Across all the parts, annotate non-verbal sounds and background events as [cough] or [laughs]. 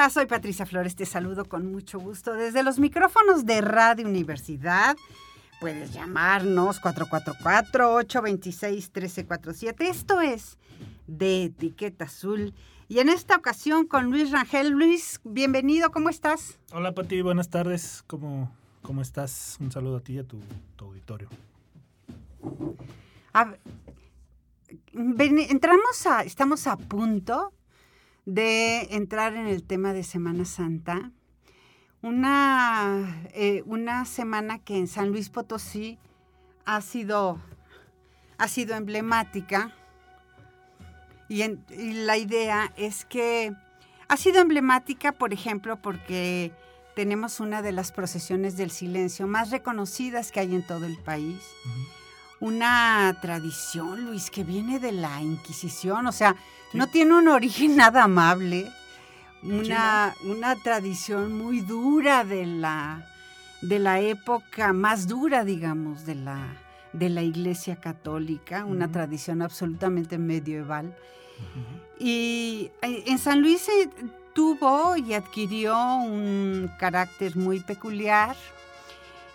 Estás? Soy Patricia Flores, te saludo con mucho gusto desde los micrófonos de Radio Universidad. Puedes llamarnos 444-826-1347. Esto es de Etiqueta Azul. Y en esta ocasión con Luis Rangel. Luis, bienvenido, ¿cómo estás? Hola Pati, buenas tardes. ¿Cómo, cómo estás? Un saludo a ti y a tu, tu auditorio. A- entramos a, estamos a punto de entrar en el tema de Semana Santa. Una, eh, una semana que en San Luis Potosí ha sido, ha sido emblemática. Y, en- y la idea es que ha sido emblemática, por ejemplo, porque tenemos una de las procesiones del silencio más reconocidas que hay en todo el país una tradición, Luis, que viene de la Inquisición, o sea, Sí. no tiene un origen [laughs] nada amable, una, una tradición muy dura de la, de la época más dura, digamos, de la, de la Iglesia Católica, una tradición absolutamente medieval. Y eh, en San Luis se tuvo y adquirió un carácter muy peculiar.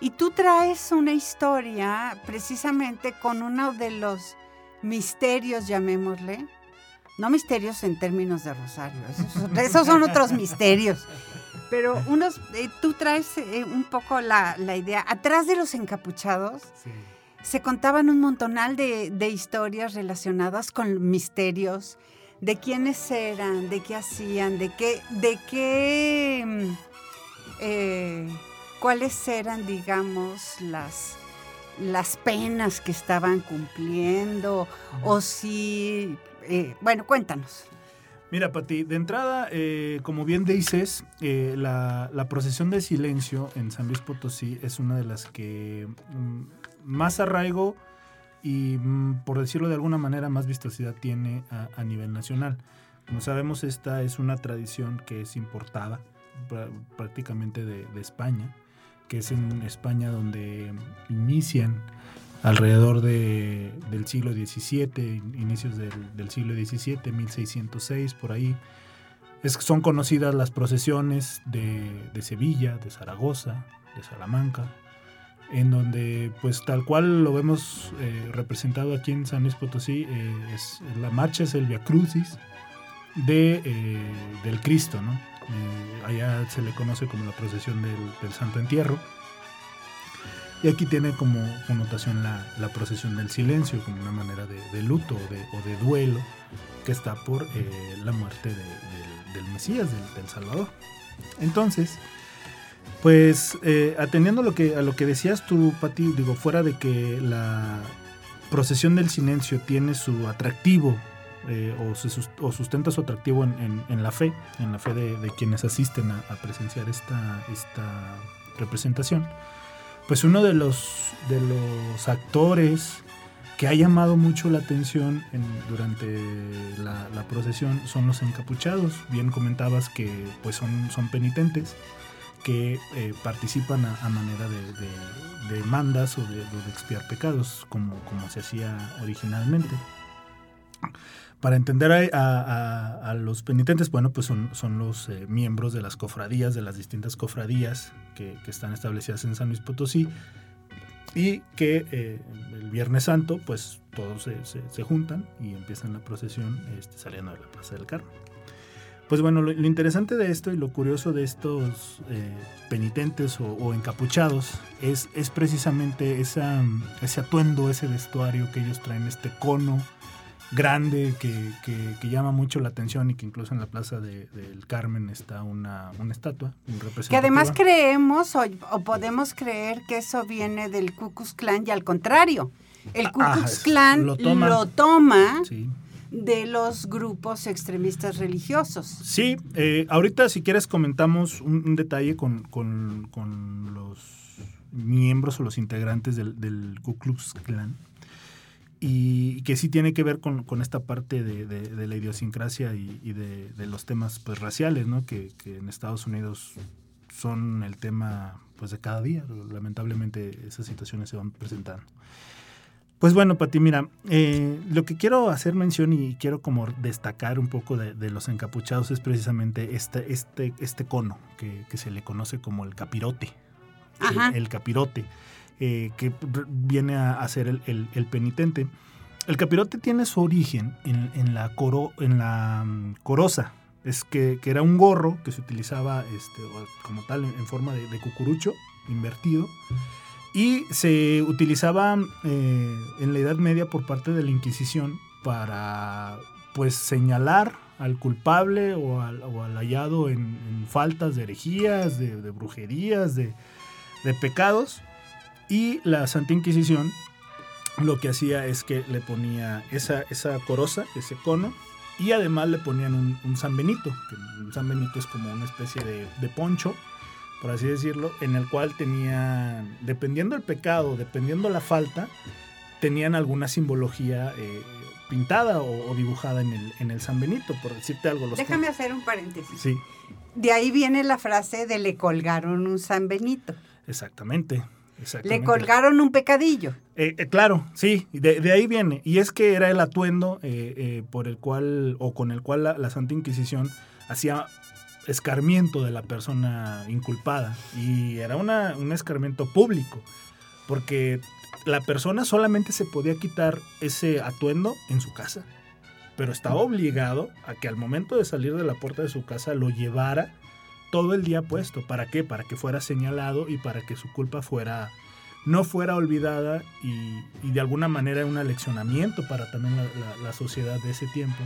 Y tú traes una historia precisamente con uno de los misterios, llamémosle. No misterios en términos de Rosario, esos, esos son otros misterios. Pero unos, eh, tú traes eh, un poco la, la idea. Atrás de los encapuchados Sí. se contaban un montonal de, de historias relacionadas con misterios, de quiénes eran, de qué hacían, de qué, de qué, mm, eh, cuáles eran, digamos, las, las penas que estaban cumpliendo, o si, eh, bueno, cuéntanos. Mira, Pati, de entrada, eh, como bien dices, eh, la, la procesión del silencio en San Luis Potosí es una de las que mm, más arraigo y, mm, por decirlo de alguna manera, más vistosidad tiene a, a nivel nacional. Como sabemos, esta es una tradición que es importada prá- prácticamente de, de España, que es en España donde inician alrededor de- del siglo XVII, inicios del, del siglo XVII, 1606, por ahí. Es, son conocidas las procesiones de, de Sevilla, de Zaragoza, de Salamanca, en donde pues tal cual lo vemos eh, representado aquí en San Luis Potosí, eh, es, la marcha es el Via Crucis de, eh, del Cristo, allá se le conoce como la procesión del, Santo Entierro. Y aquí tiene como connotación la, la procesión del silencio, como una manera de, luto o de, duelo que está por eh, la muerte de- del, Mesías, del, Salvador. Entonces, pues eh, atendiendo lo, que, a lo que decías tú, Pati, digo, fuera de que la procesión del silencio tiene su atractivo eh, o, sustenta su atractivo en, la fe, en la fe de, quienes asisten a, presenciar esta, representación, pues uno de los, actores que ha llamado mucho la atención en- durante la, procesión son los encapuchados. Bien comentabas que pues son, penitentes que eh, participan a, manera de, de- de mandas o de, expiar pecados, como se hacía originalmente. Para entender a, a- los penitentes, bueno, pues son, son los eh, miembros de las cofradías, de las distintas cofradías que, están establecidas en San Luis Potosí y que eh, el Viernes Santo, pues todos se, se- juntan y empiezan la procesión este, saliendo de la Plaza del Carmen. Pues bueno, lo, interesante de esto y lo curioso de estos eh, penitentes o, o encapuchados es, es precisamente esa, ese atuendo, ese vestuario que ellos traen, este cono grande que, que- que llama mucho la atención y que incluso en la Plaza de- del Carmen está una, una estatua. un Que además creemos o, o podemos creer que eso viene del Ku Klux Klan y al contrario, El Ku Ah, Klux Klan lo lo toma. toma, Sí. de los grupos extremistas religiosos. Sí, eh, ahorita si quieres comentamos un, un detalle con, con- con los miembros o los integrantes del, del Ku Klux Klan y que sí tiene que ver con, con esta parte de, de- de la idiosincrasia y, y de, de los temas pues raciales, ¿no? Que, que en Estados Unidos son el tema pues de cada día. Lamentablemente esas situaciones se van presentando. Pues bueno, Pati, mira, eh, lo que quiero hacer mención y quiero como destacar un poco de, de los encapuchados es precisamente este, este, este cono que, que se le conoce como el capirote. Ajá. El, el capirote, eh, que viene a, ser el, penitente. El capirote tiene su origen en, la, coro, en la mm, coroza. Es que, era un gorro que se utilizaba este, como tal en, forma de, cucurucho invertido y se utilizaba eh, en la Edad Media por parte de la Inquisición para pues señalar al culpable o al, hallado en, faltas de herejías, de, brujerías, de pecados. Y la Santa Inquisición lo que hacía es que le ponía esa, esa coroza, ese cono, y además le ponían un, un San Benito, que un San Benito es como una especie de, de poncho, por así decirlo, en el cual tenían, dependiendo el pecado, dependiendo la falta, tenían alguna simbología eh, pintada o, o dibujada en el, en el San Benito, por decirte algo. Los Déjame hacer un paréntesis. Sí, De ahí viene la frase de le colgaron un San Benito. exactamente. Le colgaron un pecadillo. Eh, eh, claro, sí, de, de ahí viene. Y es que era el atuendo eh, por el cual, o con el cual la, la Santa Inquisición hacía escarmiento de la persona inculpada. Y era una, un escarmiento público, porque la persona solamente se podía quitar ese atuendo en su casa, pero estaba obligado a que al momento de salir de la puerta de su casa lo llevara todo el día puesto. ¿Para qué? Para que fuera señalado y para que su culpa fuera no fuera olvidada y, de alguna manera un aleccionamiento para también la, sociedad de ese tiempo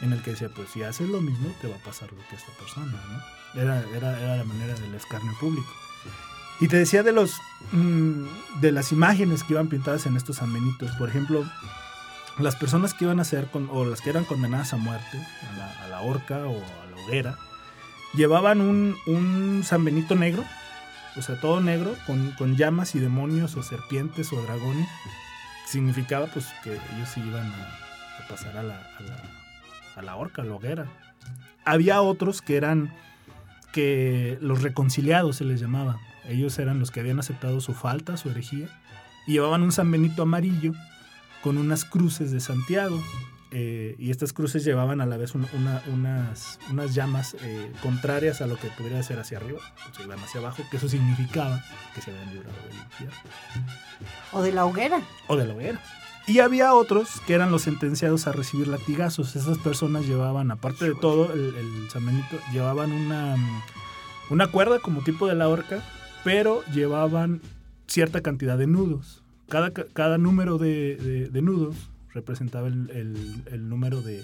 en el que decía, pues si haces lo mismo te va a pasar lo que esta persona. Era, era, la manera del escarnio público. Y te decía de los mm, de las imágenes que iban pintadas en estos sanbenitos, por ejemplo, las personas que iban a ser con, o las que eran condenadas a muerte, a la horca o a la hoguera, llevaban un, un San Benito negro, o sea, todo negro, con, con llamas y demonios o serpientes o dragones. Significaba pues que ellos iban a, a pasar a la, a, la, a la horca, a la hoguera. Había otros que eran que los reconciliados se les llamaba. Ellos eran los que habían aceptado su falta, su herejía, y llevaban un San Benito amarillo con unas cruces de Santiago. Eh, y estas cruces llevaban a la vez una- una- unas, unas llamas eh, contrarias a lo que pudiera ser hacia arriba, pues iban hacia abajo, que eso significaba que se habían librado del infierno O de la hoguera. o de la hoguera. Y había otros que eran los sentenciados a recibir latigazos. Esas personas llevaban, aparte de todo, el, el San Benito, llevaban una, una cuerda como tipo de la horca, pero llevaban cierta cantidad de nudos. Cada, ca- cada número de, de- de nudos representaba el, el- el número de,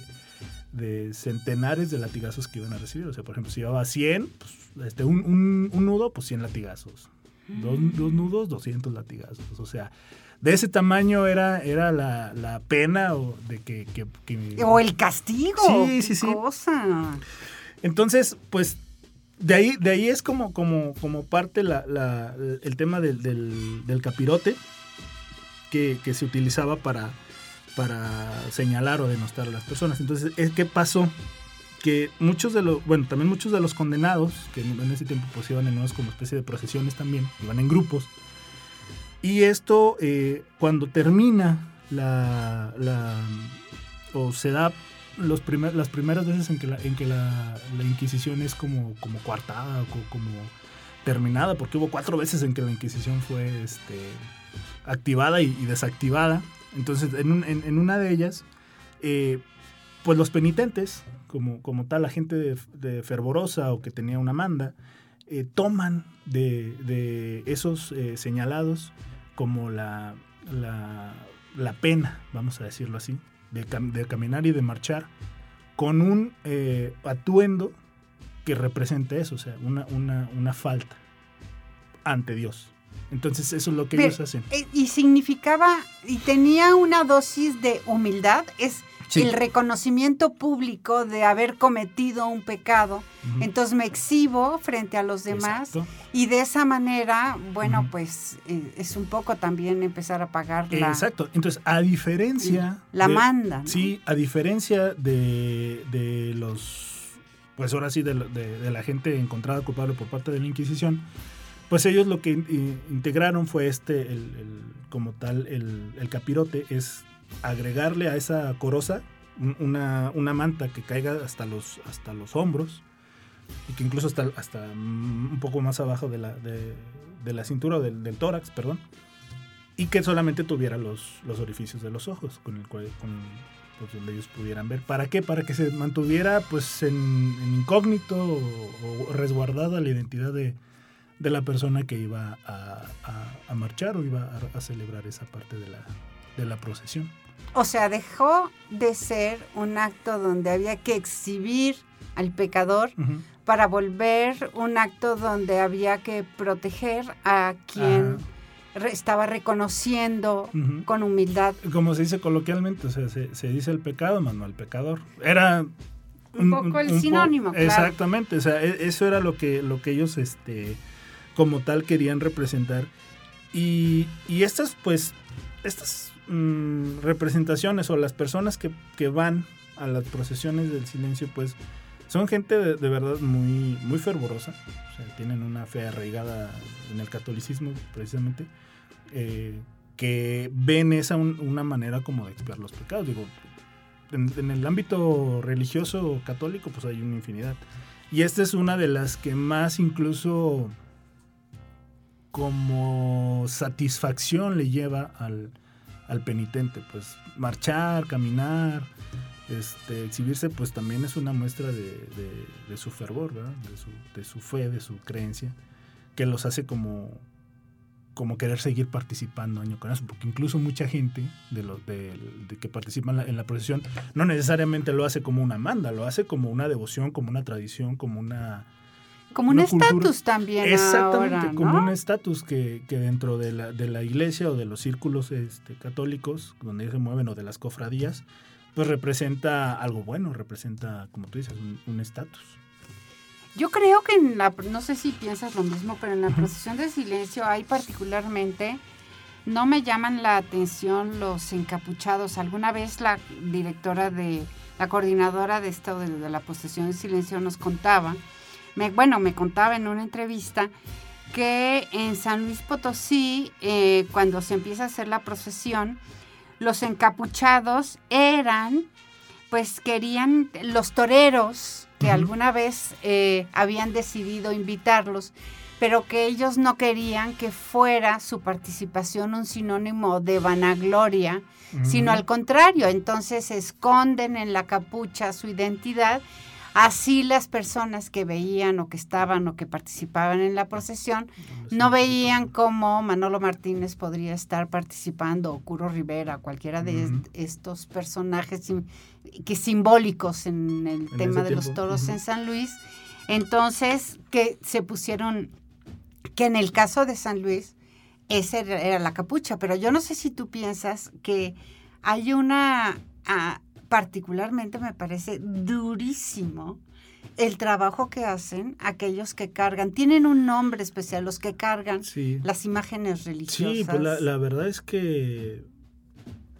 de centenares de latigazos que iban a recibir. O sea, por ejemplo, si llevaba 100, pues, este, un, un- un nudo, pues 100 latigazos. Dos, dos nudos, 200 latigazos. O sea, de ese tamaño era, era la, la pena o de que... que- que- O el castigo. Sí, sí, sí. cosa. Entonces, pues, de ahí, de ahí es como, como, como parte la, la- el tema del, del- del capirote que, que se utilizaba para, para señalar o denostar a las personas. Entonces, es ¿qué pasó? Que muchos de los, bueno, también muchos de los condenados, que en ese tiempo pues iban en unas como especie de procesiones también, iban en grupos. Y esto, eh, cuando termina la, la- o se da los primer, las primeras veces en que la, en que la, la Inquisición es como, como coartada o co- como terminada, porque hubo cuatro veces en que la Inquisición fue este, activada y, y desactivada. Entonces, en, un- en- una de ellas, eh, pues los penitentes, como, tal, la gente de, fervorosa o que tenía una manda, eh, toman de, esos eh, señalados como la, pena, vamos a decirlo así, de, cam- de caminar y de marchar con un atuendo que represente eso, o sea, una falta ante Dios. Entonces eso es lo que ellos hacen. Eh, y significaba, y tenía una dosis de humildad, es el reconocimiento público de haber cometido un pecado. Entonces me exhibo frente a los demás y de esa manera, bueno, pues eh, es un poco también empezar a pagar la... Exacto. Entonces, a diferencia... La manda. Sí, a diferencia de, de, los... Pues ahora sí, de, de, la gente encontrada culpable por parte de la Inquisición, pues ellos lo que integraron fue este, el, como tal, el, capirote, es agregarle a esa coroza una, una, manta que caiga hasta los, hasta los hombros y que incluso hasta, hasta un poco más abajo de la, de, la cintura del, tórax, perdón, y que solamente tuviera los, los orificios de los ojos con el cual, con, pues, donde ellos pudieran ver. ¿Para qué? Para que se mantuviera pues en, incógnito o, resguardada la identidad de, de, la persona que iba a, a, marchar o iba a, celebrar esa parte de la, de la procesión. O sea, dejó de ser un acto donde había que exhibir al pecador para volver un acto donde había que proteger a quien estaba reconociendo con humildad. Como se dice coloquialmente, o sea, se, dice el pecado, más no el pecador. Era un, poco el sinónimo. Exactamente, o sea, e, eso era lo que, lo que ellos este, como tal querían representar. Y, y estas, pues, estas Mm, representaciones o las personas que, que, van a las procesiones del silencio, pues son gente de, verdad muy, muy fervorosa, o sea, tienen una fe arraigada en el catolicismo precisamente, eh, que ven esa una manera como de expiar los pecados. Digo, en, en, el ámbito religioso católico, pues hay una infinidad. Y esta es una de las que más incluso como satisfacción le lleva al, al penitente, pues marchar, caminar, este, exhibirse, pues también es una muestra de, su fervor, De, su, de su fe, de su creencia, que los hace como, como querer seguir participando año con año, porque incluso mucha gente de los que participa en la, en la, procesión no necesariamente lo hace como una manda, lo hace como una devoción, como una tradición, como una como un estatus también. Exactamente, como un estatus que, dentro de la, de la iglesia o de los círculos este, católicos, donde se mueven o de las cofradías, pues representa algo bueno, representa, como tú dices, un estatus. Yo creo que en la, no sé si piensas lo mismo, pero en la procesión de silencio hay particularmente, no me llaman la atención los encapuchados. Alguna vez la directora de, la coordinadora de esto de, de la procesión de silencio nos contaba bueno, me contaba en una entrevista que en San Luis Potosí, eh, cuando se empieza a hacer la procesión, los encapuchados eran, pues querían los toreros que alguna vez eh, habían decidido invitarlos, pero que ellos no querían que fuera su participación un sinónimo de vanagloria, sino al contrario, entonces esconden en la capucha su identidad Así las personas que veían o que estaban o que participaban en la procesión no veían cómo Manolo Martínez podría estar participando o Curo Rivera, cualquiera de estos personajes que simbólicos en el tema de los toros en San Luis. Entonces, que se pusieron, que en el caso de San Luis, esa era la capucha, pero yo no sé si tú piensas que hay una... Ah, particularmente me parece durísimo el trabajo que hacen aquellos que cargan. Tienen un nombre especial, los que cargan las imágenes religiosas. Sí, pues la, verdad es que,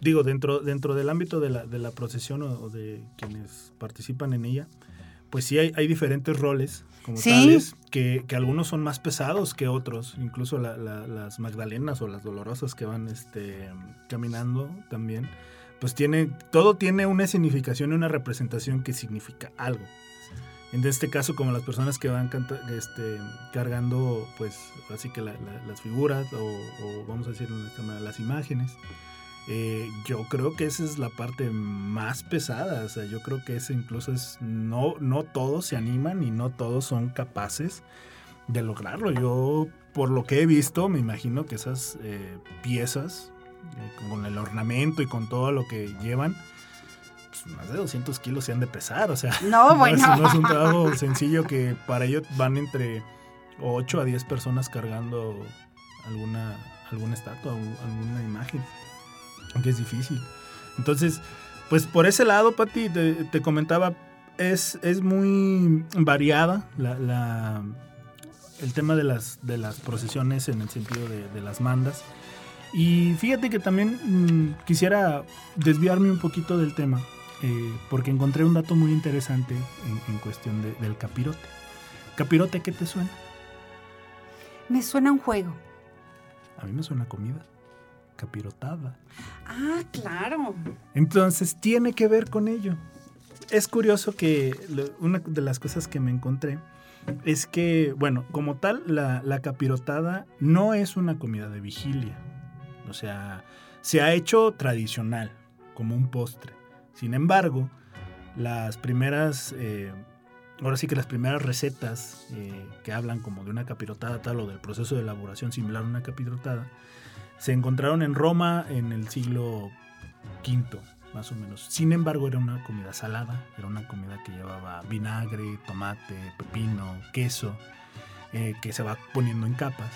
digo, dentro, dentro del ámbito de la, de la procesión o, de quienes participan en ella, pues sí hay, hay diferentes roles como tales, que, que, algunos son más pesados que otros, incluso las magdalenas o las dolorosas que van este, caminando también pues tiene, todo tiene una significación y una representación que significa algo. En este caso, como las personas que van este, cargando, pues, así que las figuras, o, vamos a decir las imágenes, eh, yo creo que esa es la parte más pesada. O sea, yo creo que ese incluso es, no, no todos se animan y no todos son capaces de lograrlo. Yo, por lo que he visto, me imagino que esas eh, piezas eh, con el ornamento y con todo lo que llevan, pues más de 200 kilos se han de pesar, o sea, [laughs] no, [laughs] bueno. no, es, un trabajo sencillo que para ello van entre 8 a 10 personas cargando alguna, alguna estatua, alguna imagen, que es difícil. Entonces, pues por ese lado, Pati, te, comentaba, es, es muy variada la, el tema de las, de las procesiones en el sentido de, las mandas. Y fíjate que también mm, quisiera desviarme un poquito del tema, eh, porque encontré un dato muy interesante en, cuestión del capirote. ¿Capirote qué te suena? Me suena un juego. A mí me suena comida. Capirotada. Ah, claro. Entonces tiene que ver con ello. Es curioso que una de las cosas que me encontré es que, bueno, como tal, la, la capirotada no es una comida de vigilia. O sea, se ha hecho tradicional, como un postre. Sin embargo, las primeras eh, ahora sí que las primeras recetas eh, que hablan como de una capirotada tal o del proceso de elaboración similar a una capirotada, se encontraron en Roma en el siglo V, más o menos. Sin embargo, era una comida salada, era una comida que llevaba vinagre, tomate, pepino, queso, eh, que se va poniendo en capas.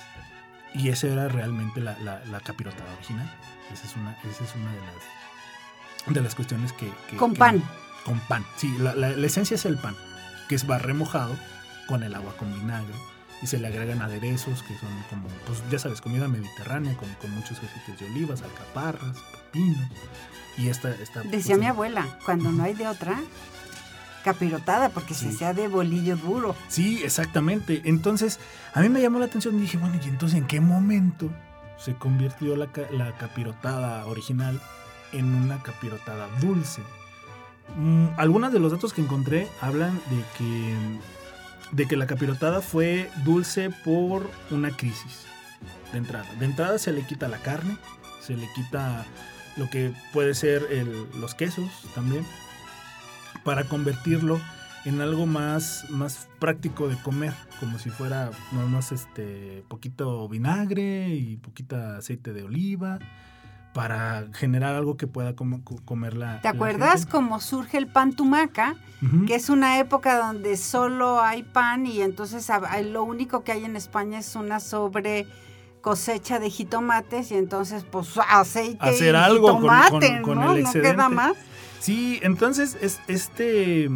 Y esa era realmente la, capirotada original. Esa es una, esa es una de, las, de las cuestiones que... con pan. Con pan, sí, la esencia es el pan que es va remojado con el agua con vinagre y se le agregan aderezos que son como, pues ya sabes, comida mediterránea con, con muchos aceites de olivas, alcaparras, pepinos. Y esta, esta Decía mi abuela, cuando no hay de otra, capirotada, porque si sea de bolillo duro. Sí, exactamente. Entonces, a mí me llamó la atención y dije, bueno, ¿y entonces en qué momento se convirtió la, la capirotada original en una capirotada dulce? Mm, algunos de los datos que encontré hablan de que, de que la capirotada fue dulce por una crisis de entrada. De entrada se le quita la carne, se le quita lo que puede ser los quesos también, para convertirlo en algo más, más práctico de comer, como si fuera nada más este poquito vinagre y poquito aceite de oliva para generar algo que pueda comer la. ¿Te acuerdas cómo surge el pan tumaca? Que es una época donde solo hay pan y entonces lo único que hay en España es una sobre cosecha de jitomates y entonces pues aceite Hacer y algo jitomate, con, ¿no? el No queda más. Sí, entonces es, este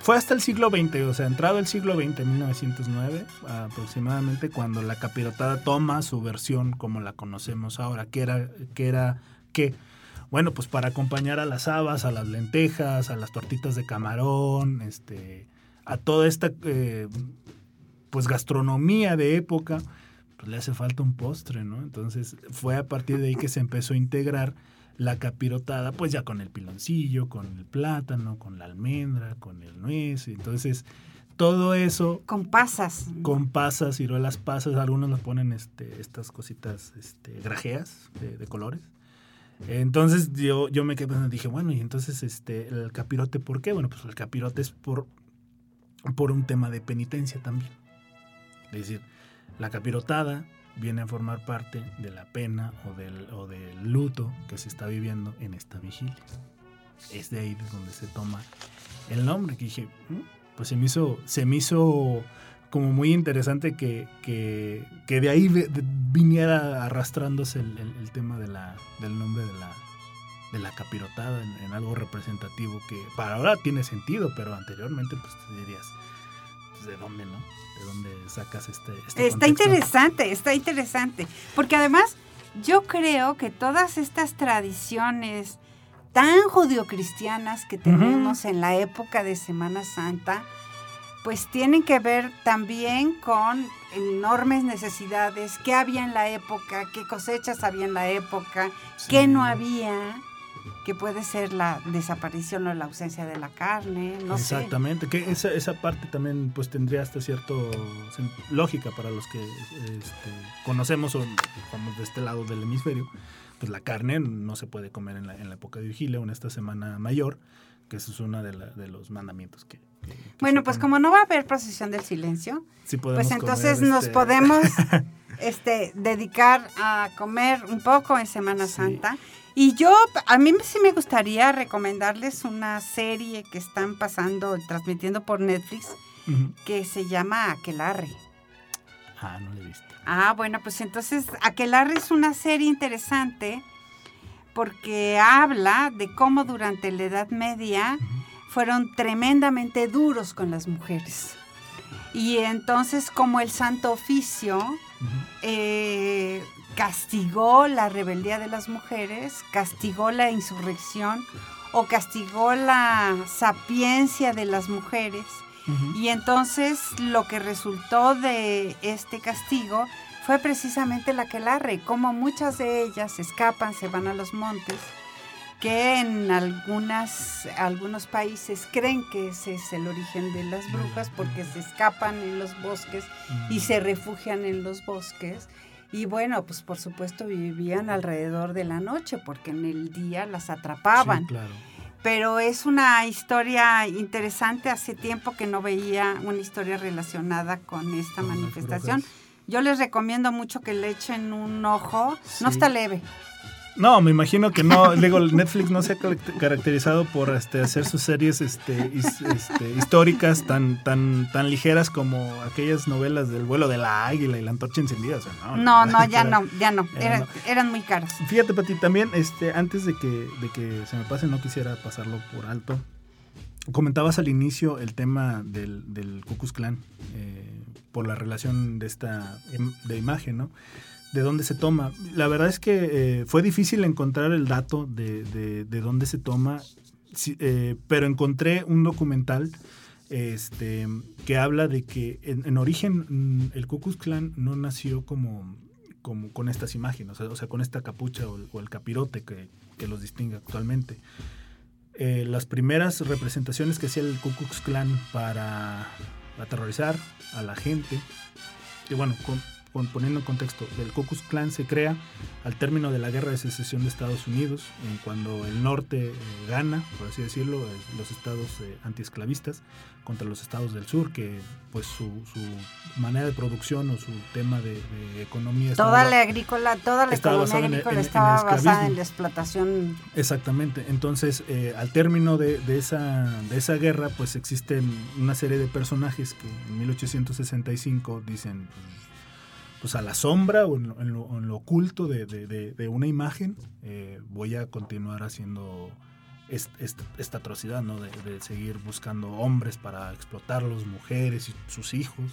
fue hasta el siglo XX, o sea, entrado el siglo XX, 1909 aproximadamente, cuando la capirotada toma su versión como la conocemos ahora, que era que era que bueno, pues para acompañar a las habas, a las lentejas, a las tortitas de camarón, este, a toda esta eh, pues gastronomía de época, pues le hace falta un postre, ¿no? Entonces fue a partir de ahí que se empezó a integrar la capirotada, pues ya con el piloncillo, con el plátano, con la almendra, con el nuez. Entonces, todo eso. Con pasas. Con pasas, ciruelas pasas. Algunos nos ponen este, estas cositas este, grajeas de, colores. Entonces yo, yo me quedé pensando, dije, bueno, y entonces este, el capirote, ¿por qué? Bueno, pues el capirote es por, por un tema de penitencia también. Es decir, la capirotada viene a formar parte de la pena o del, o del luto que se está viviendo en esta vigilia. Es de ahí de donde se toma el nombre, que dije, mm", pues se me hizo, se me hizo como muy interesante que, que, de ahí viniera arrastrándose el, tema de la, del nombre de la, de la capirotada en, algo representativo que para ahora tiene sentido, pero anteriormente pues te dirías, pues, ¿de dónde no? de dónde sacas este, este Está interesante, está interesante. Porque además yo creo que todas estas tradiciones tan judio-cristianas que tenemos en la época de Semana Santa, pues tienen que ver también con enormes necesidades, qué había en la época, qué cosechas había en la época, qué no había que puede ser la desaparición o la ausencia de la carne, no Exactamente, que esa, esa parte también pues tendría hasta cierto lógica para los que este, conocemos o estamos de este lado del hemisferio, pues la carne no se puede comer en la, en la época de vigilia o en esta semana mayor, que eso es uno de, de los mandamientos que... bueno, pues como no va a haber procesión del silencio, pues entonces nos este podemos [laughs] este, dedicar a comer un poco en Semana Santa y yo, a mí sí me gustaría recomendarles una serie que están pasando, transmitiendo por Netflix, que se llama Aquelarre. Ah, no la he visto. Ah, bueno, pues entonces Aquelarre es una serie interesante porque habla de cómo durante la Edad Media fueron tremendamente duros con las mujeres. Y entonces como el Santo Oficio eh, castigó la rebeldía de las mujeres, castigó la insurrección o castigó la sapiencia de las mujeres. Y entonces lo que resultó de este castigo fue precisamente la que larre, como muchas de ellas escapan, se van a los montes, que en algunas, algunos países creen que ese es el origen de las brujas porque se escapan en los bosques y se refugian en los bosques. Y bueno, pues por supuesto vivían alrededor de la noche porque en el día las atrapaban. claro pero es una historia interesante. Hace tiempo que no veía una historia relacionada con esta manifestación. Yo les recomiendo mucho que le echen un ojo. No está leve. No, me imagino que no. [laughs] Digo, Netflix no se ha caracterizado por este, hacer sus series este, este, históricas tan, tan, tan ligeras como aquellas novelas del vuelo de la águila y la antorcha encendida. no, [laughs] no, ya no, ya no. Eran muy caras. Fíjate, Pati, también este, antes de que, de que se me pase, no quisiera pasarlo por alto. Comentabas al inicio el tema del, del Ku Klux Klan eh, por la relación de esta de imagen, ¿no? De dónde se toma. La verdad es que eh, fue difícil encontrar el dato de, de, dónde se toma, eh, pero encontré un documental este, que habla de que en, origen mm, el Ku Klux Klan no nació como, como con estas imágenes, o sea, con esta capucha o, el capirote que, que, los distingue actualmente. Eh, las primeras representaciones que hacía el Ku Klux Klan para aterrorizar a la gente, y bueno, con, poniendo en contexto, el Ku Klux Klan se crea al término de la guerra de secesión de Estados Unidos, en cuando el norte eh, gana, por así decirlo, los estados eh, antiesclavistas contra los estados del sur, que pues su, manera de producción o su tema de, economía toda la agrícola, toda la economía agrícola estaba basada en la explotación. Exactamente. Entonces, eh, al término de, esa, de esa guerra, pues existen una serie de personajes que en 1865 dicen pues, a la sombra o en lo, oculto de, una imagen, eh, voy a continuar haciendo esta, atrocidad, ¿no? De, seguir buscando hombres para explotarlos, mujeres y sus hijos.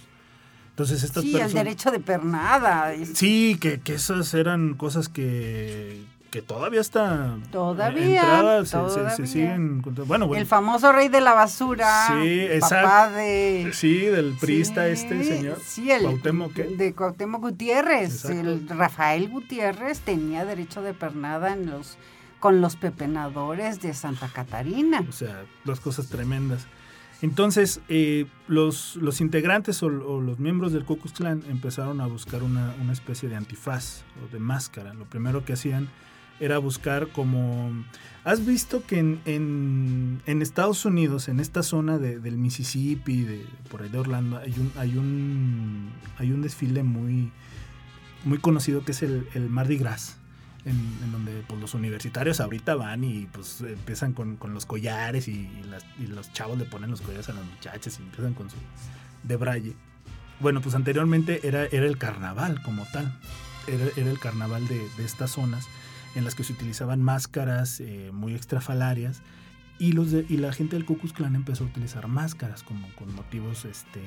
Entonces estas sí, el derecho de pernada. Sí, que, que esas eran cosas que, que todavía está todavía, se, siguen bueno, el famoso rey de la basura sí papá de sí del priista este señor sí el Cuauhtémoc, de Cuauhtémoc Gutiérrez el Rafael Gutiérrez tenía derecho de pernada en los con los pepenadores de Santa Catarina. O sea dos cosas tremendas. Entonces, eh, los, los, integrantes o, los miembros del Ku Klux Klan empezaron a buscar una, una, especie de antifaz o de máscara. Lo primero que hacían era buscar como... ¿Has visto que en, Estados Unidos, en esta zona del Mississippi, de, por ahí de Orlando, hay un, hay un, hay un desfile muy, muy conocido que es el, el Mardi Gras? En, donde pues, los universitarios ahorita van y pues empiezan con, los collares y, los chavos le ponen los collares a las muchachas y empiezan con su de braille. Bueno, pues anteriormente era, era el carnaval como tal, era, era el carnaval de, de estas zonas en las que se utilizaban máscaras eh, muy extrafalarias y, los y la gente del Ku Klux Klan empezó a utilizar máscaras como con motivos este,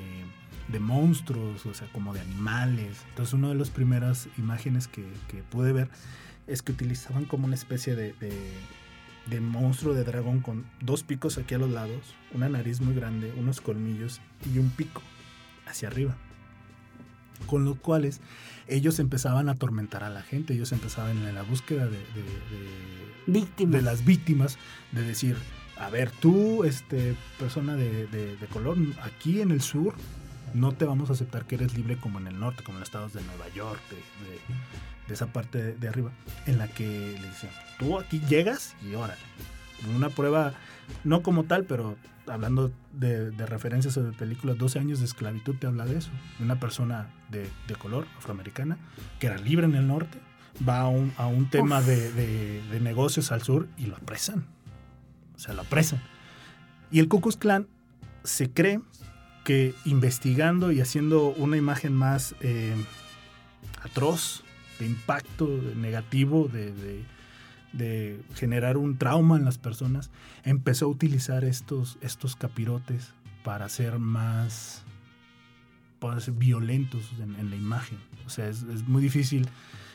de monstruos, o sea, como de animales. Entonces una de las primeras imágenes que, pude ver es que utilizaban como una especie de, de, monstruo de dragón con dos picos aquí a los lados, una nariz muy grande, unos colmillos y un pico hacia arriba. Con los cuales ellos empezaban a atormentar a la gente, ellos empezaban en la búsqueda de, de, las víctimas, de decir, a ver, tú, este, persona de, color, aquí en el sur no te vamos a aceptar que eres libre como en el norte, como en los estados de Nueva York, de, esa parte de, arriba, en la que le decían, tú aquí llegas y órale. Una prueba, no como tal, pero hablando de, referencias sobre películas, 12 años de esclavitud te habla de eso. Una persona de, color afroamericana que era libre en el norte, va a un, a un tema de, negocios al sur y lo apresan. O sea, lo apresan. Y el Ku Klux Klan se cree que investigando y haciendo una imagen más eh, atroz, de impacto negativo, de, generar un trauma en las personas, empezó a utilizar estos, estos capirotes para ser más ser violentos en, la imagen. O sea, es, muy difícil.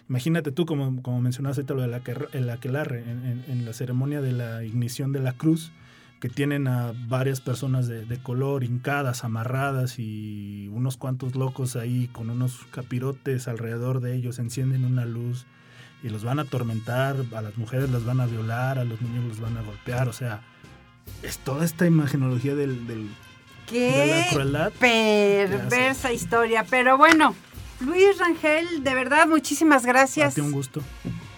Imagínate tú, como, como mencionaste lo de la, el aquelarre, en, la ceremonia de la ignición de la cruz, que tienen a varias personas de, color hincadas, amarradas y unos cuantos locos ahí con unos capirotes alrededor de ellos, encienden una luz y los van a atormentar, a las mujeres las van a violar, a los niños los van a golpear, o sea, es toda esta imagenología del, del de la crueldad. Perversa historia, pero bueno, Luis Rangel, de verdad, muchísimas gracias. A un gusto.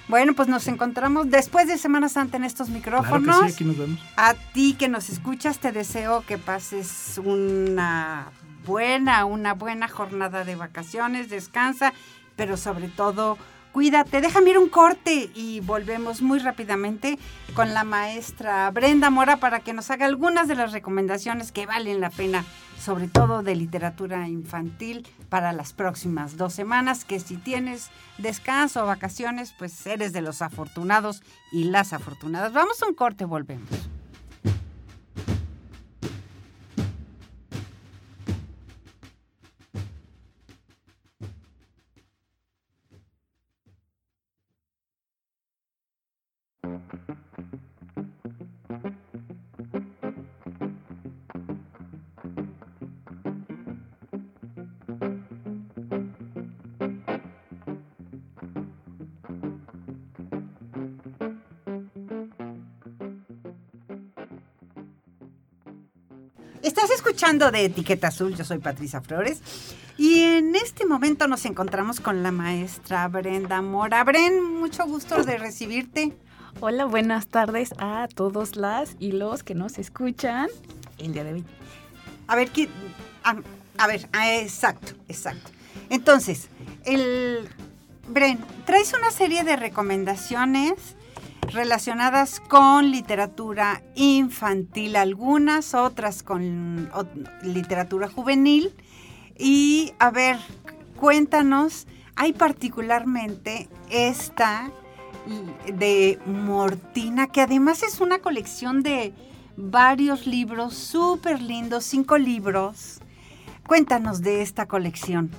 Bueno, pues nos encontramos después de Semana Santa en estos micrófonos. Claro sí, aquí nos vemos. A ti que nos escuchas, te deseo que pases una buena, una buena jornada de vacaciones, descansa, pero sobre todo cuídate. Déjame ir un corte y volvemos muy rápidamente con la maestra Brenda Mora para que nos haga algunas de las recomendaciones que valen la pena, sobre todo de literatura infantil, para las próximas dos semanas, que si tienes descanso o vacaciones, pues eres de los afortunados y las afortunadas. Vamos a un corte, volvemos. Estás escuchando de Etiqueta Azul, yo soy Patricia Flores y en este momento nos encontramos con la maestra Brenda Mora. Bren, mucho gusto de recibirte. Hola, buenas tardes a todos las y los que nos escuchan el día de hoy. A ver, ¿qué, a, ver, ah, exacto, exacto. Entonces, el Bren, traes una serie de recomendaciones relacionadas con literatura infantil, algunas, otras con literatura juvenil. Y a ver, cuéntanos, hay particularmente esta de Mortina, que además es una colección de varios libros súper lindos, cinco libros. Cuéntanos de esta colección.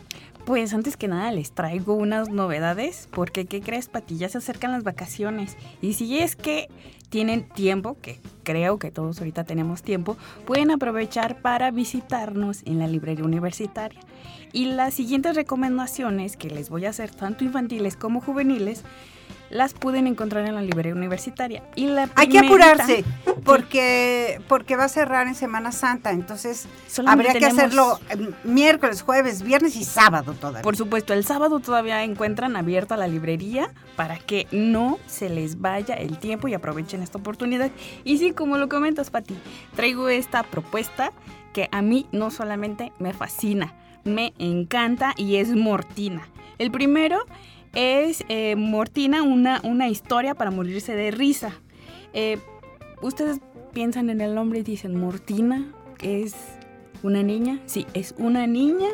Pues antes que nada les traigo unas novedades, porque ¿qué crees, Pati? Ya se acercan las vacaciones. Y si es que tienen tiempo, que creo que todos ahorita tenemos tiempo, pueden aprovechar para visitarnos en la librería universitaria. Y las siguientes recomendaciones que les voy a hacer, tanto infantiles como juveniles, las pueden encontrar en la librería universitaria. Y la Hay que apurarse, [laughs] porque, porque va a cerrar en Semana Santa, entonces habría que hacerlo miércoles, jueves, viernes y sábado todavía. Por supuesto, el sábado todavía encuentran abierta la librería para que no se les vaya el tiempo y aprovechen esta oportunidad. Y sí, como lo comentas, Pati, traigo esta propuesta que a mí no solamente me fascina, me encanta y es mortina. El primero es eh, Mortina, una, una historia para morirse de risa. Eh, Ustedes piensan en el nombre y dicen, Mortina, ¿es una niña? Sí, es una niña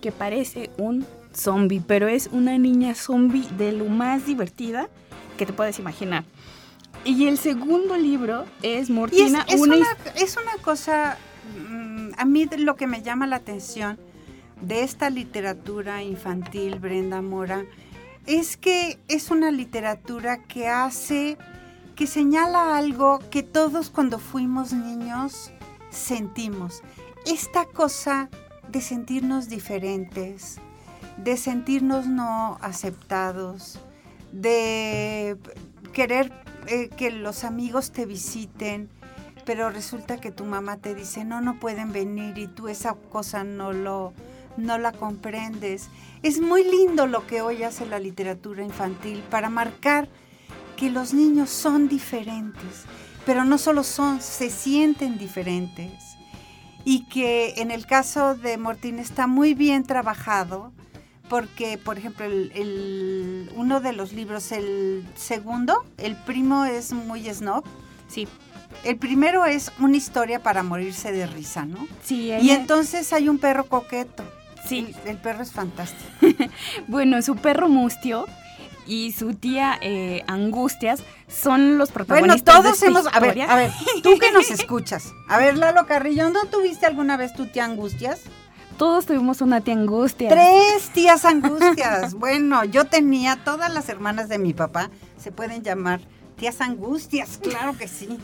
que parece un zombie, pero es una niña zombie de lo más divertida que te puedes imaginar. Y el segundo libro es Mortina. Es, una, es una cosa, mm, a mí lo que me llama la atención de esta literatura infantil, Brenda Mora, es que es una literatura que hace, que señala algo que todos cuando fuimos niños sentimos. Esta cosa de sentirnos diferentes, de sentirnos no aceptados, de querer eh, que los amigos te visiten, pero resulta que tu mamá te dice, no, no pueden venir y tú esa cosa no lo no la comprendes. Es muy lindo lo que hoy hace la literatura infantil para marcar que los niños son diferentes, pero no solo son, se sienten diferentes. Y que en el caso de Mortín está muy bien trabajado, porque, por ejemplo, el, uno de los libros, el segundo, el primo es muy snob. Sí. el primero es una historia para morirse de risa, ¿no? Sí, Y entonces hay un perro coqueto. Sí. El, el perro es fantástico. [laughs] bueno, su perro Mustio y su tía eh, Angustias son los Bueno, protagonistas de todos esta hemos. A ver, a ver, tú que nos [laughs] escuchas. A ver, Lalo Carrillo, ¿no tuviste alguna vez tu tía Angustias? Todos tuvimos una tía Angustia. Tres tías Angustias. Bueno, yo tenía todas las hermanas de mi papá, se pueden llamar tías Angustias, [laughs] claro que sí.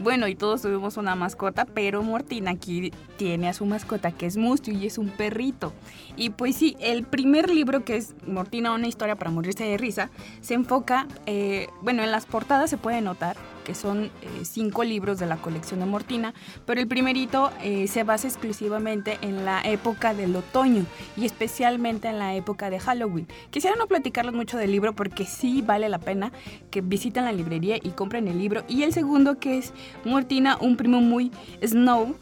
Bueno, y todos tuvimos una mascota, pero Mortina aquí tiene a su mascota que es Mustio y es un perrito. Y pues sí, el primer libro que es Mortina, una historia para morirse de risa, se enfoca, eh, bueno, en las portadas se puede notar que son eh, cinco libros de la colección de Mortina, pero el primerito eh, se basa exclusivamente en la época del otoño y especialmente en la época de Halloween. Quisiera no platicarles mucho del libro porque sí vale la pena que visiten la librería y compren el libro. Y el segundo que es Mortina, un primo muy Snow.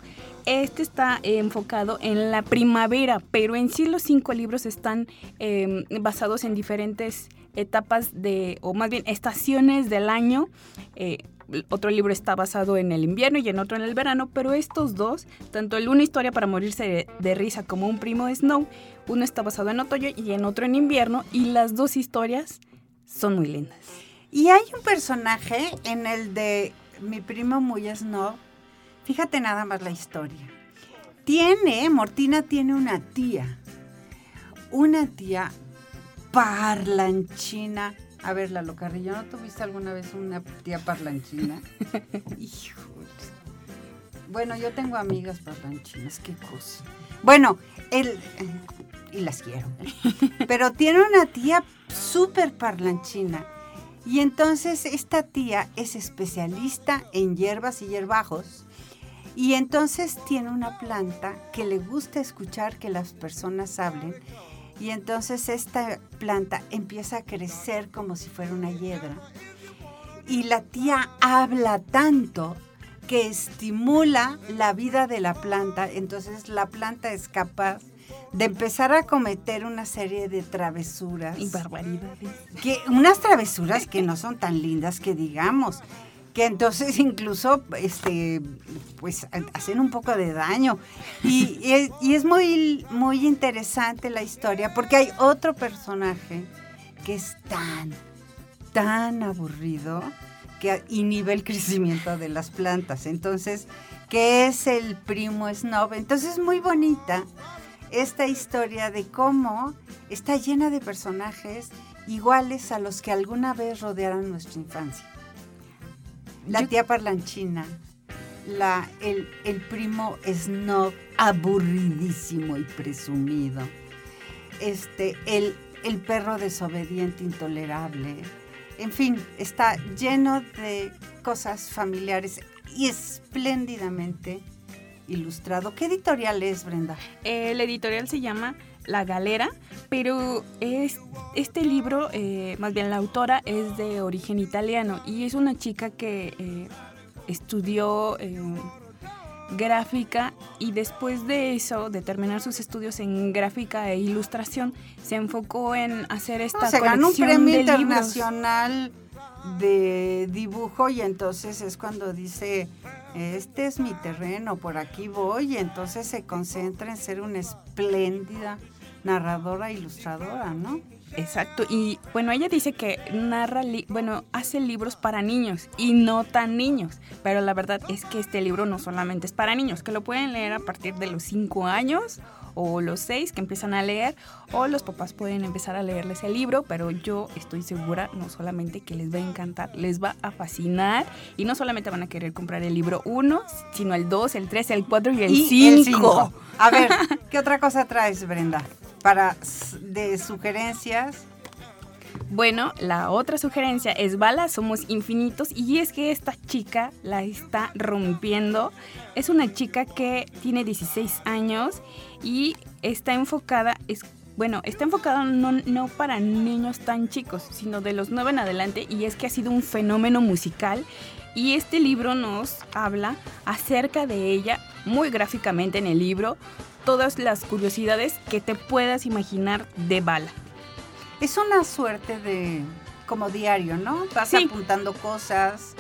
Este está eh, enfocado en la primavera, pero en sí los cinco libros están eh, basados en diferentes etapas de, o más bien estaciones del año. Eh, otro libro está basado en el invierno y en otro en el verano, pero estos dos, tanto el una historia para morirse de, de risa como un primo de Snow, uno está basado en otoño y en otro en invierno, y las dos historias son muy lindas. Y hay un personaje en el de mi primo muy snob. Fíjate nada más la historia. Tiene, Mortina tiene una tía. Una tía parlanchina. A ver, Lalo Carrillo, ¿no tuviste alguna vez una tía parlanchina? [laughs] Híjole. Bueno, yo tengo amigas parlanchinas, qué cosa. Bueno, él, y las quiero, [laughs] pero tiene una tía súper parlanchina. Y entonces esta tía es especialista en hierbas y hierbajos. Y entonces tiene una planta que le gusta escuchar que las personas hablen. Y entonces esta planta empieza a crecer como si fuera una hiedra. Y la tía habla tanto que estimula la vida de la planta. Entonces la planta es capaz de empezar a cometer una serie de travesuras. Y barbaridades. Que, unas travesuras que no son tan lindas que digamos. Que entonces [laughs] incluso este, pues, hacen un poco de daño. Y, es muy, muy interesante la historia porque hay otro personaje que es tan, tan aburrido que inhibe el [laughs] crecimiento de las plantas. Entonces, que es el primo snob. Entonces es muy bonita esta historia de cómo está llena de personajes iguales a los que alguna vez rodearon nuestra infancia. La Yo- tía parlanchina, la, el, el primo snob aburridísimo y presumido, este, el, el perro desobediente intolerable, en fin, está lleno de cosas familiares y espléndidamente ilustrado. ¿Qué editorial es, Brenda? El editorial se llama La Galera, pero es, este libro, eh, más bien la autora, es de origen italiano y es una chica que eh, estudió eh, gráfica y después de eso, de terminar sus estudios en gráfica e ilustración, se enfocó en hacer esta No, se ganó un premio de libros. internacional de dibujo y entonces es cuando dice, este es mi terreno, por aquí voy, y entonces se concentra en ser una espléndida narradora e ilustradora, ¿no? Exacto, y bueno, ella dice que narra, li- bueno, hace libros para niños y no tan niños, pero la verdad es que este libro no solamente es para niños, que lo pueden leer a partir de los 5 años o los 6 que empiezan a leer, o los papás pueden empezar a leerles el libro, pero yo estoy segura no solamente que les va a encantar, les va a fascinar y no solamente van a querer comprar el libro 1, sino el 2, el 3, el 4 y el Y 5. cinco. A ver, [laughs] ¿qué otra cosa traes, Brenda? Para de sugerencias. Bueno, la otra sugerencia es Bala, somos infinitos y es que esta chica la está rompiendo. Es una chica que tiene 16 años y está enfocada, es, bueno, está enfocada no, no para niños tan chicos, sino de los 9 en adelante y es que ha sido un fenómeno musical y este libro nos habla acerca de ella muy gráficamente en el libro, todas las curiosidades que te puedas imaginar de Bala. Es una suerte de como diario, ¿no? Vas Sí. apuntando cosas.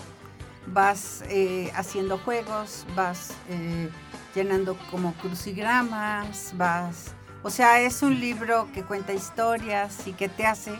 vas eh, haciendo juegos, vas eh, llenando como crucigramas, vas... O sea, es un libro que cuenta historias y que te hace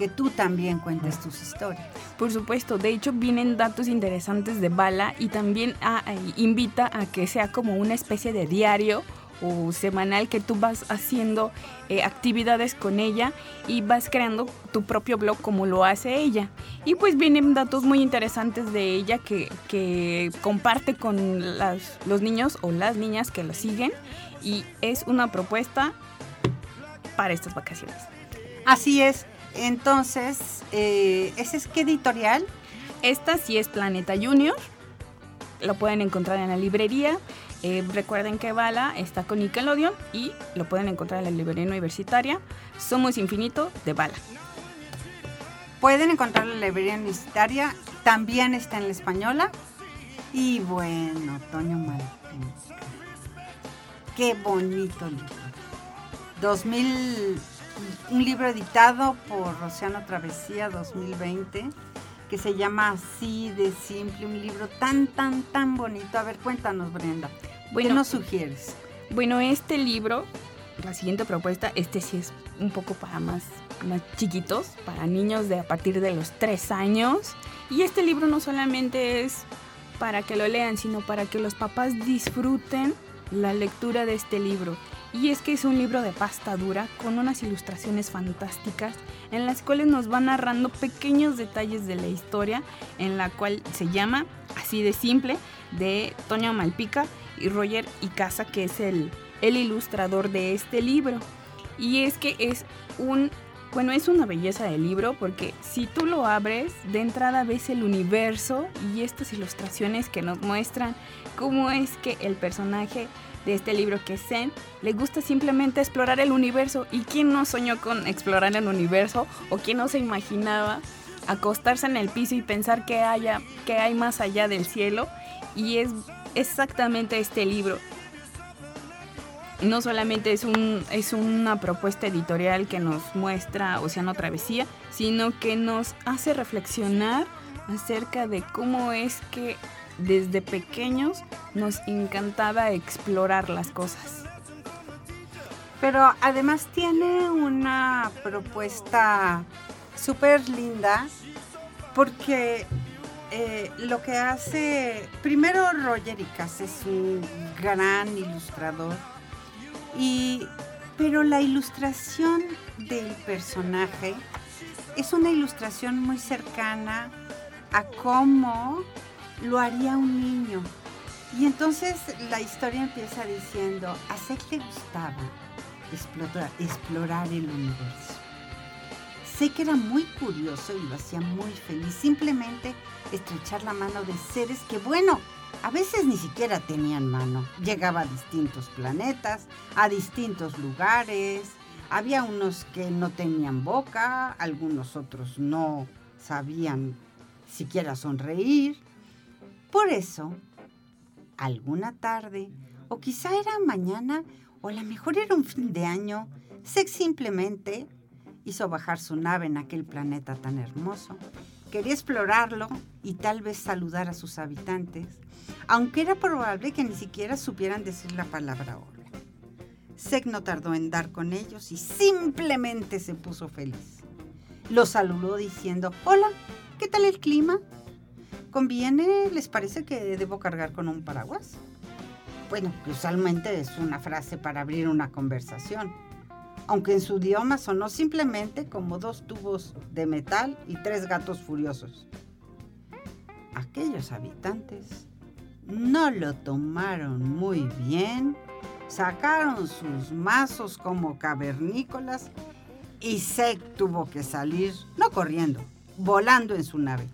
que tú también cuentes tus historias. Por supuesto, de hecho vienen datos interesantes de Bala y también ah, invita a que sea como una especie de diario o semanal que tú vas haciendo eh, actividades con ella y vas creando tu propio blog como lo hace ella. Y pues vienen datos muy interesantes de ella que, que comparte con las, los niños o las niñas que lo siguen y es una propuesta para estas vacaciones. Así es. Entonces, eh, ¿ese es qué editorial? Esta sí es Planeta Junior. Lo pueden encontrar en la librería. Eh, recuerden que Bala está con Nickelodeon y lo pueden encontrar en la librería universitaria. Somos Infinito de Bala. Pueden encontrar la librería universitaria. También está en la española. Y bueno, Toño Malpica. Qué bonito libro. 2000, un libro editado por Rociano Travesía 2020 que se llama Así de Simple, un libro tan, tan, tan bonito. A ver, cuéntanos, Brenda. Bueno, ¿Qué nos sugieres? Bueno, este libro, la siguiente propuesta, este sí es un poco para más, más chiquitos, para niños de a partir de los tres años. Y este libro no solamente es para que lo lean, sino para que los papás disfruten la lectura de este libro. Y es que es un libro de pasta dura con unas ilustraciones fantásticas en las cuales nos va narrando pequeños detalles de la historia en la cual se llama así de simple de Toño Malpica y Roger Icaza que es el, el ilustrador de este libro. Y es que es un bueno, es una belleza de libro porque si tú lo abres, de entrada ves el universo y estas ilustraciones que nos muestran cómo es que el personaje de este libro que es Zen, le gusta simplemente explorar el universo. ¿Y quién no soñó con explorar el universo? ¿O quién no se imaginaba acostarse en el piso y pensar que, haya, que hay más allá del cielo? Y es exactamente este libro. No solamente es, un, es una propuesta editorial que nos muestra Océano Travesía, sino que nos hace reflexionar acerca de cómo es que desde pequeños nos encantaba explorar las cosas. Pero además tiene una propuesta súper linda porque eh, lo que hace, primero Roger Icas es un gran ilustrador, y, pero la ilustración del personaje es una ilustración muy cercana a cómo lo haría un niño. Y entonces la historia empieza diciendo, a que le gustaba explorar, explorar el universo. Sé que era muy curioso y lo hacía muy feliz, simplemente estrechar la mano de seres que, bueno, a veces ni siquiera tenían mano. Llegaba a distintos planetas, a distintos lugares. Había unos que no tenían boca, algunos otros no sabían siquiera sonreír. Por eso, alguna tarde, o quizá era mañana, o a lo mejor era un fin de año, Sex simplemente hizo bajar su nave en aquel planeta tan hermoso. Quería explorarlo y tal vez saludar a sus habitantes, aunque era probable que ni siquiera supieran decir la palabra hola. Sek no tardó en dar con ellos y simplemente se puso feliz. Los saludó diciendo, hola, ¿qué tal el clima? ¿Conviene? ¿Les parece que debo cargar con un paraguas? Bueno, usualmente es una frase para abrir una conversación, aunque en su idioma sonó simplemente como dos tubos de metal y tres gatos furiosos. Aquellos habitantes no lo tomaron muy bien, sacaron sus mazos como cavernícolas y Sek tuvo que salir, no corriendo, volando en su nave.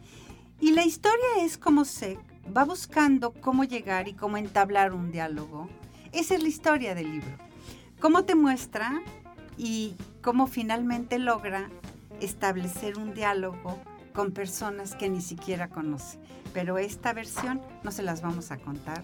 Y la historia es como se va buscando cómo llegar y cómo entablar un diálogo. Esa es la historia del libro. Cómo te muestra y cómo finalmente logra establecer un diálogo con personas que ni siquiera conoce. Pero esta versión no se las vamos a contar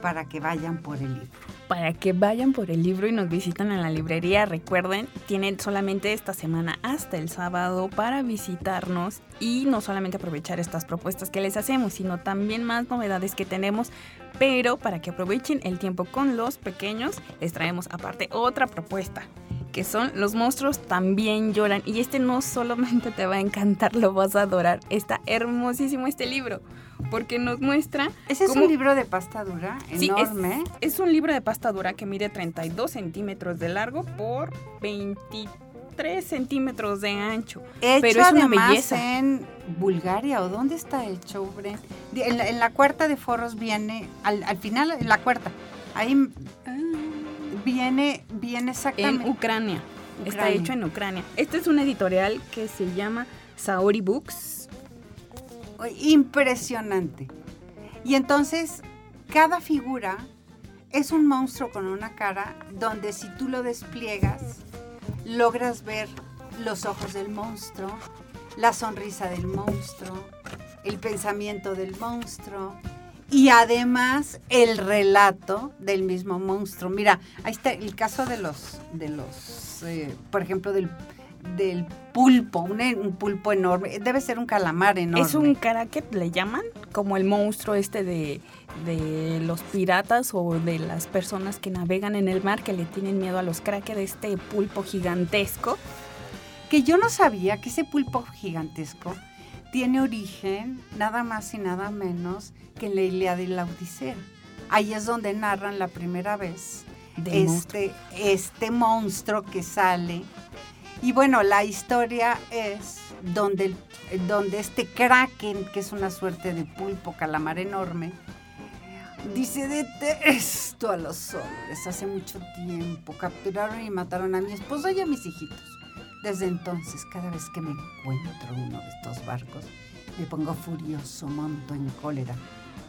para que vayan por el libro. para que vayan por el libro y nos visiten en la librería. Recuerden, tienen solamente esta semana hasta el sábado para visitarnos y no solamente aprovechar estas propuestas que les hacemos, sino también más novedades que tenemos. Pero para que aprovechen el tiempo con los pequeños, les traemos aparte otra propuesta que son Los monstruos también lloran. Y este no solamente te va a encantar, [laughs] lo vas a adorar. Está hermosísimo este libro, porque nos muestra... Ese es un libro de pasta dura, enorme. Es, es, un libro de pasta dura que mide 32 centímetros de largo por 23 centímetros de ancho. Hecho pero es una belleza. en Bulgaria, ¿o dónde está hecho, Bren? En la, cuarta de forros viene, al, al final, en la cuarta, ahí... Ah viene, viene exactamente. En Ucrania. Está hecho en Ucrania. Este es una editorial que se llama Saori Books. Impresionante. Y entonces, cada figura es un monstruo con una cara donde si tú lo despliegas, logras ver los ojos del monstruo, la sonrisa del monstruo, el pensamiento del monstruo, y además el relato del mismo monstruo. Mira, ahí está el caso de los, de los, eh, por ejemplo, del, del pulpo, un, pulpo enorme, debe ser un calamar enorme. Es un caraquet, le llaman, como el monstruo este de, de los piratas o de las personas que navegan en el mar que le tienen miedo a los crackers, de este pulpo gigantesco. Que yo no sabía que ese pulpo gigantesco tiene origen nada más y nada menos que en la Ilíada y la Odisea. Ahí es donde narran la primera vez este, este monstruo que sale. Y bueno, la historia es donde, donde este kraken, que es una suerte de pulpo calamar enorme, dice, detesto a los hombres. Hace mucho tiempo capturaron y mataron a mi esposo y a mis hijitos. Desde entonces, cada vez que me encuentro uno de estos barcos, me pongo furioso, monto en cólera.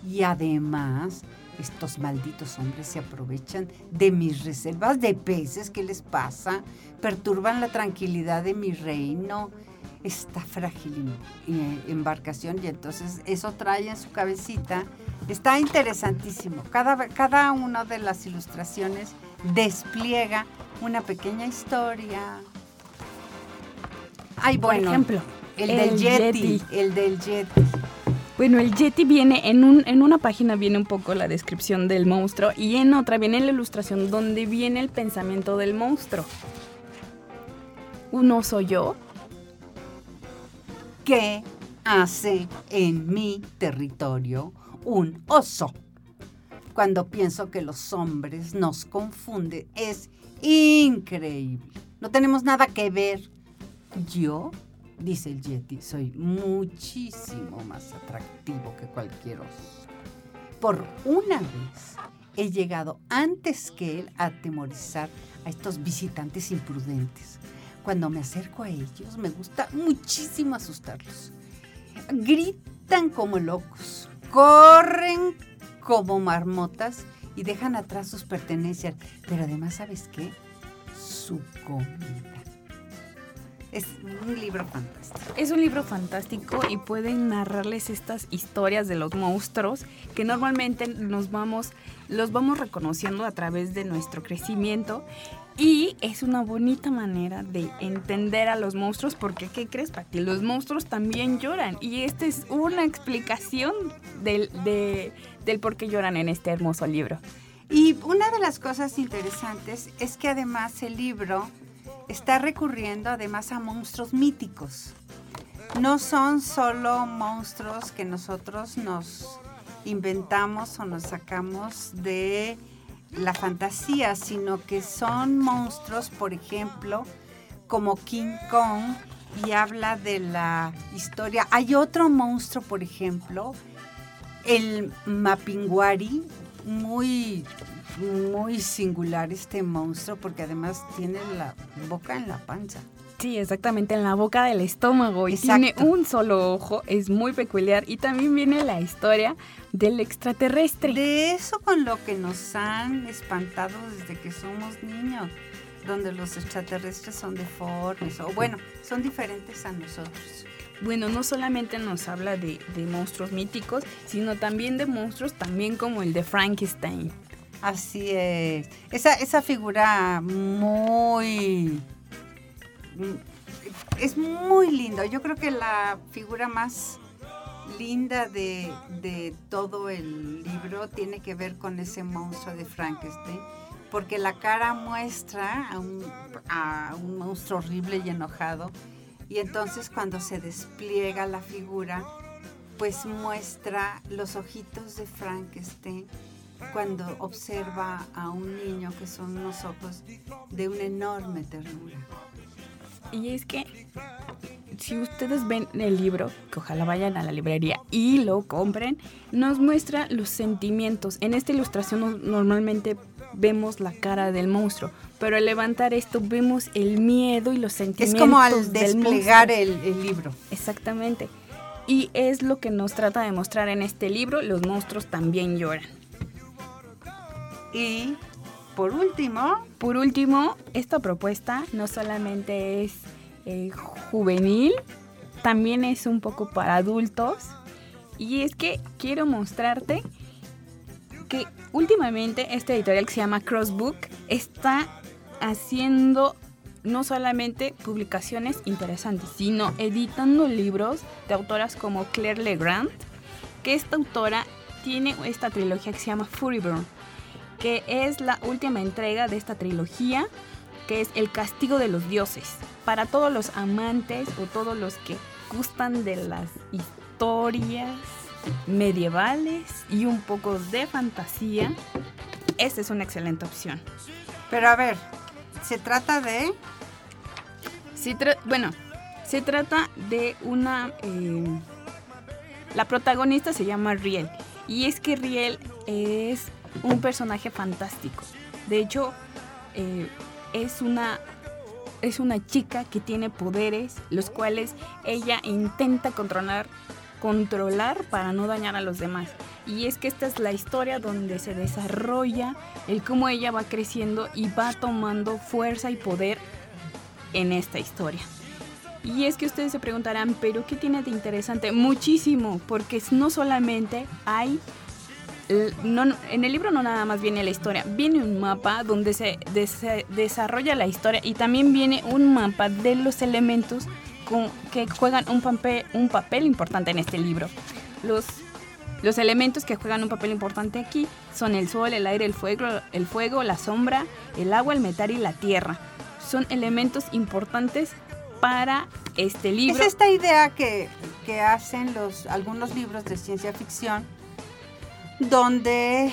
Y además, estos malditos hombres se aprovechan de mis reservas de peces. ¿Qué les pasa? Perturban la tranquilidad de mi reino. Esta frágil embarcación y entonces eso trae en su cabecita. Está interesantísimo. Cada, cada una de las ilustraciones despliega una pequeña historia, Ay, Por ejemplo, el, del Yeti, El del Yeti. Bueno, el Yeti viene en, un, en una página viene un poco la descripción del monstruo y en otra viene la ilustración donde viene el pensamiento del monstruo. ¿Un oso yo? ¿Qué hace en mi territorio un oso? Cuando pienso que los hombres nos confunden, es increíble. No tenemos nada que ver yo, dice el Yeti, soy muchísimo más atractivo que cualquier oso. Por una vez he llegado antes que él a atemorizar a estos visitantes imprudentes. Cuando me acerco a ellos me gusta muchísimo asustarlos. Gritan como locos, corren como marmotas y dejan atrás sus pertenencias. Pero además, ¿sabes qué? Su comida. Es un libro fantástico. Es un libro fantástico y pueden narrarles estas historias de los monstruos que normalmente nos vamos, los vamos reconociendo a través de nuestro crecimiento y es una bonita manera de entender a los monstruos porque, ¿qué crees, Pati? Los monstruos también lloran y esta es una explicación del, del por qué lloran en este hermoso libro. Y una de las cosas interesantes es que además el libro está recurriendo además a monstruos míticos. No son solo monstruos que nosotros nos inventamos o nos sacamos de la fantasía, sino que son monstruos, por ejemplo, como King Kong, y habla de la historia. Hay otro monstruo, por ejemplo, el Mapinguari, muy muy singular este monstruo porque además tiene la boca en la panza. Sí, exactamente, en la boca del estómago y tiene un solo ojo, es muy peculiar y también viene la historia del extraterrestre. De eso con lo que nos han espantado desde que somos niños, donde los extraterrestres son deformes o bueno, son diferentes a nosotros. Bueno, no solamente nos habla de, de monstruos míticos, sino también de monstruos también como el de Frankenstein Así es. Esa, esa figura muy... Es muy lindo. Yo creo que la figura más linda de, de todo el libro tiene que ver con ese monstruo de Frankenstein porque la cara muestra a un, a un, monstruo horrible y enojado. Y entonces cuando se despliega la figura, pues muestra los ojitos de Frankenstein cuando observa a un niño que son unos ojos de una enorme ternura. Y es que si ustedes ven el libro, que ojalá vayan a la librería y lo compren, nos muestra los sentimientos. En esta ilustración normalmente vemos la cara del monstruo, pero al levantar esto vemos el miedo y los sentimientos. Es como al desplegar el, el libro. Exactamente. Y es lo que nos trata de mostrar en este libro, los monstruos también lloran. Y por último, por último, esta propuesta no solamente es eh, juvenil, también es un poco para adultos. Y es que quiero mostrarte que últimamente este editorial que se llama Crossbook está haciendo no solamente publicaciones interesantes, sino editando libros de autoras como Claire Legrand, que esta autora tiene esta trilogía que se llama Furyburn, que es la última entrega de esta trilogía, que es El castigo de los dioses. Para todos los amantes o todos los que gustan de las historias medievales y un poco de fantasía, esta es una excelente opción. Pero a ver, se trata de... bueno, se trata de una... Eh, la protagonista se llama Riel. Y es que Riel es un personaje fantástico. De hecho, eh, es una es una chica que tiene poderes, los cuales ella intenta controlar controlar para no dañar a los demás. Y es que esta es la historia donde se desarrolla el cómo ella va creciendo y va tomando fuerza y poder en esta historia. Y es que ustedes se preguntarán, pero ¿qué tiene de interesante? Muchísimo, porque no solamente hay... No, en el libro no nada más viene la historia, viene un mapa donde se, se desarrolla la historia y también viene un mapa de los elementos que juegan un papel, un papel importante en este libro. Los, los elementos que juegan un papel importante aquí son el sol, el aire, el fuego, el fuego, la sombra, el agua, el metal y la tierra. Son elementos importantes para este libro. Es esta idea que, que hacen los, algunos libros de ciencia ficción donde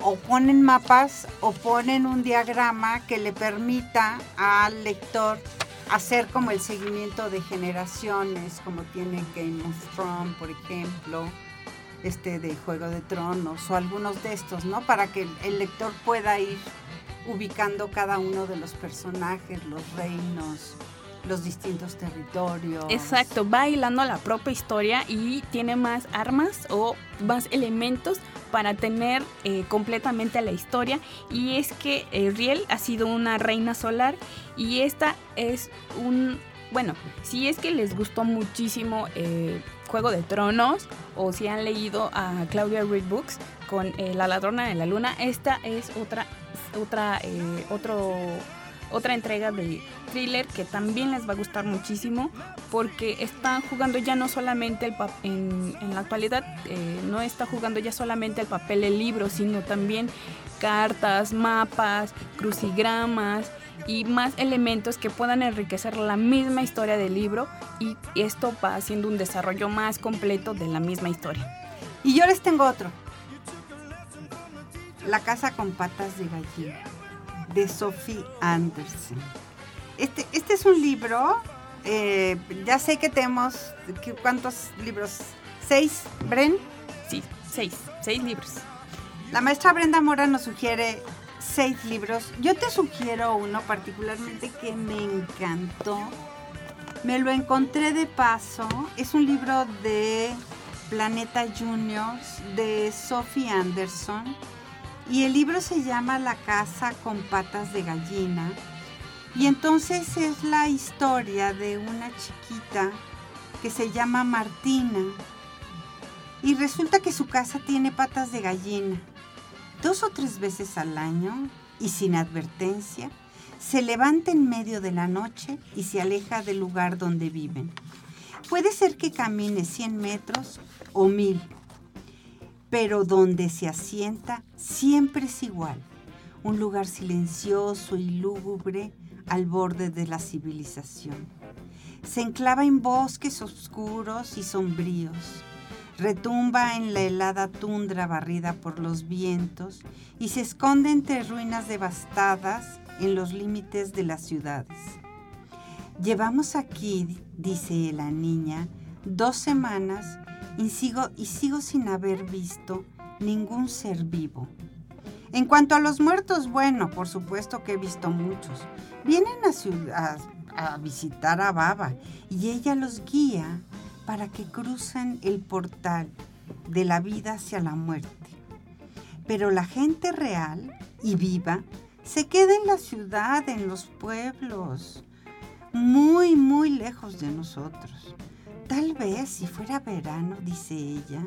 o ponen mapas o ponen un diagrama que le permita al lector hacer como el seguimiento de generaciones, como tiene Game of Thrones, por ejemplo, este de Juego de Tronos o algunos de estos, ¿no? Para que el lector pueda ir ubicando cada uno de los personajes, los reinos, los distintos territorios. Exacto, va hilando la propia historia y tiene más armas o más elementos para tener eh, completamente la historia. Y es que eh, Riel ha sido una reina solar y esta es un... Bueno, si es que les gustó muchísimo eh, Juego de Tronos o si han leído a Claudia Reed Books con La ladrona de la luna, esta es otra, otra, otro otra entrega de thriller que también les va a gustar muchísimo porque está jugando ya no solamente el en, en la actualidad eh, no está jugando ya solamente el papel del libro sino también cartas mapas crucigramas y más elementos que puedan enriquecer la misma historia del libro y esto va haciendo un desarrollo más completo de la misma historia. Y yo les tengo otro. La casa con patas de gallina de Sophie Anderson. Este, este es un libro, eh, ya sé que tenemos, ¿cuántos libros? ¿Seis, Bren? Sí, seis, seis libros. La maestra Brenda Mora nos sugiere seis libros. Yo te sugiero uno particularmente que me encantó. Me lo encontré de paso. Es un libro de Planeta Juniors de Sophie Anderson y el libro se llama La casa con patas de gallina. Y entonces es la historia de una chiquita que se llama Martina. Y resulta que su casa tiene patas de gallina. dos o tres veces al año y sin advertencia, se levanta en medio de la noche y se aleja del lugar donde viven. Puede ser que camine 100 metros o mil, pero donde se asienta siempre es igual, un lugar silencioso y lúgubre al borde de la civilización. Se enclava en bosques oscuros y sombríos, retumba en la helada tundra barrida por los vientos y se esconde entre ruinas devastadas en los límites de las ciudades. Llevamos aquí, dice la niña, dos semanas y sigo, y sigo sin haber visto ningún ser vivo. En cuanto a los muertos, bueno, por supuesto que he visto muchos. Vienen a, a, a visitar a Baba y ella los guía para que crucen el portal de la vida hacia la muerte. Pero la gente real y viva se queda en la ciudad, en los pueblos, muy, muy lejos de nosotros. Tal vez si fuera verano, dice ella,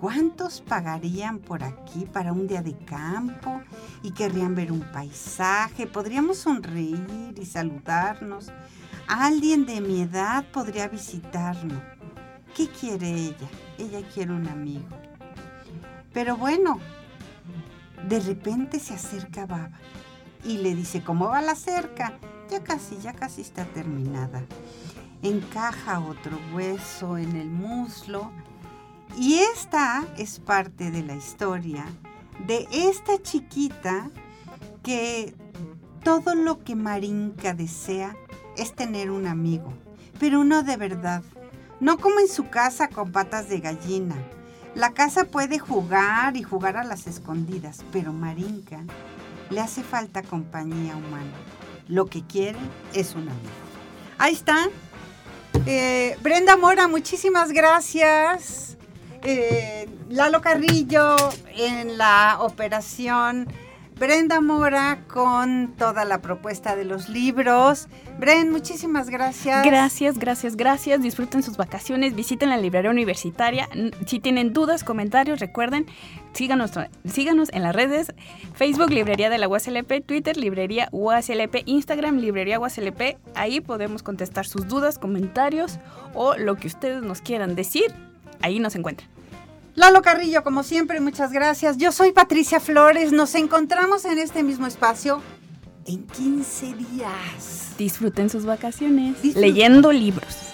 ¿cuántos pagarían por aquí para un día de campo y querrían ver un paisaje? Podríamos sonreír y saludarnos. Alguien de mi edad podría visitarnos. ¿Qué quiere ella? Ella quiere un amigo. Pero bueno, de repente se acerca Baba y le dice, ¿cómo va la cerca? Ya casi, ya casi está terminada. Encaja otro hueso en el muslo y esta es parte de la historia de esta chiquita que todo lo que Marinka desea es tener un amigo, pero uno de verdad, no como en su casa con patas de gallina, la casa puede jugar y jugar a las escondidas, pero Marinka le hace falta compañía humana. Lo que quiere es un amigo. Ahí está. Eh, Brenda Mora, muchísimas gracias. Eh, Lalo Carrillo en la operación Brenda Mora con toda la propuesta de los libros. Bren, muchísimas gracias. Gracias, gracias, gracias. Disfruten sus vacaciones, visiten la librería universitaria. Si tienen dudas, comentarios, recuerden, síganos, síganos en las redes, Facebook, Librería de la USLP, Twitter, Librería USLP, Instagram, Librería USLP. Ahí podemos contestar sus dudas, comentarios o lo que ustedes nos quieran decir. Ahí nos encuentran. Lalo Carrillo, como siempre, muchas gracias. Yo soy Patricia Flores. Nos encontramos en este mismo espacio en 15 días. Disfruten sus vacaciones leyendo libros.